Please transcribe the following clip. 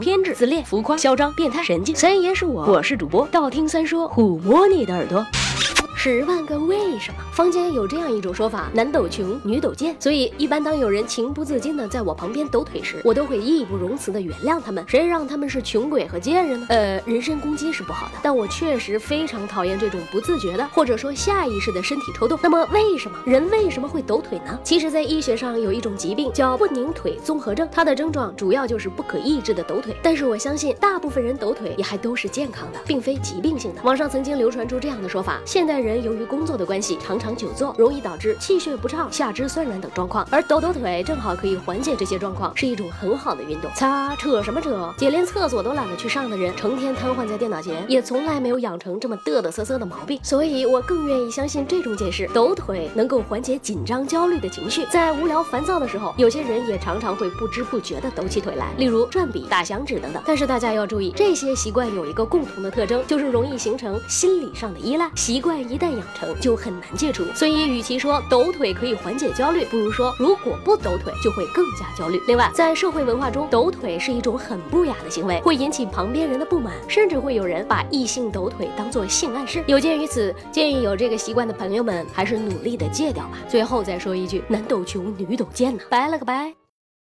偏执、自恋、浮夸、嚣张、变态、神经。三爷是我，我是主播，道听三说，抚摸你的耳朵。十万个为为什么？坊间有这样一种说法：男抖穷，女抖贱。所以一般当有人情不自禁的在我旁边抖腿时，我都会义不容辞的原谅他们。谁让他们是穷鬼和贱人呢？呃，人身攻击是不好的，但我确实非常讨厌这种不自觉的或者说下意识的身体抽动。那么为什么人为什么会抖腿呢？其实，在医学上有一种疾病叫不宁腿综合症，它的症状主要就是不可抑制的抖腿。但是我相信大部分人抖腿也还都是健康的，并非疾病性的。网上曾经流传出这样的说法：现代人。由于工作的关，常常久坐，容易导致气血不畅、下肢酸软等状况。而抖抖腿正好可以缓解这些状况，是一种很好的运动。擦，扯什么扯？姐连厕所都懒得去上的人，成天瘫痪在电脑前，也从来没有养成这么嘚嘚瑟瑟的毛病。所以我更愿意相信这种解释：抖腿能够缓解紧张、焦虑的情绪。在无聊、烦躁的时候，有些人也常常会不知不觉地抖起腿来，例如转笔、打响指等等。但是大家要注意，这些习惯有一个共同的特征，就是容易形成心理上的依赖。习惯。一旦养成就很很难戒除，所以与其说抖腿可以缓解焦虑，不如说如果不抖腿就会更加焦虑。另外，在社会文化中，抖腿是一种很不雅的行为，会引起旁边人的不满，甚至会有人把异性抖腿当做性暗示。有鉴于此，建议有这个习惯的朋友们还是努力的戒掉吧。最后再说一句，男抖穷，女抖贱呢，拜了个拜。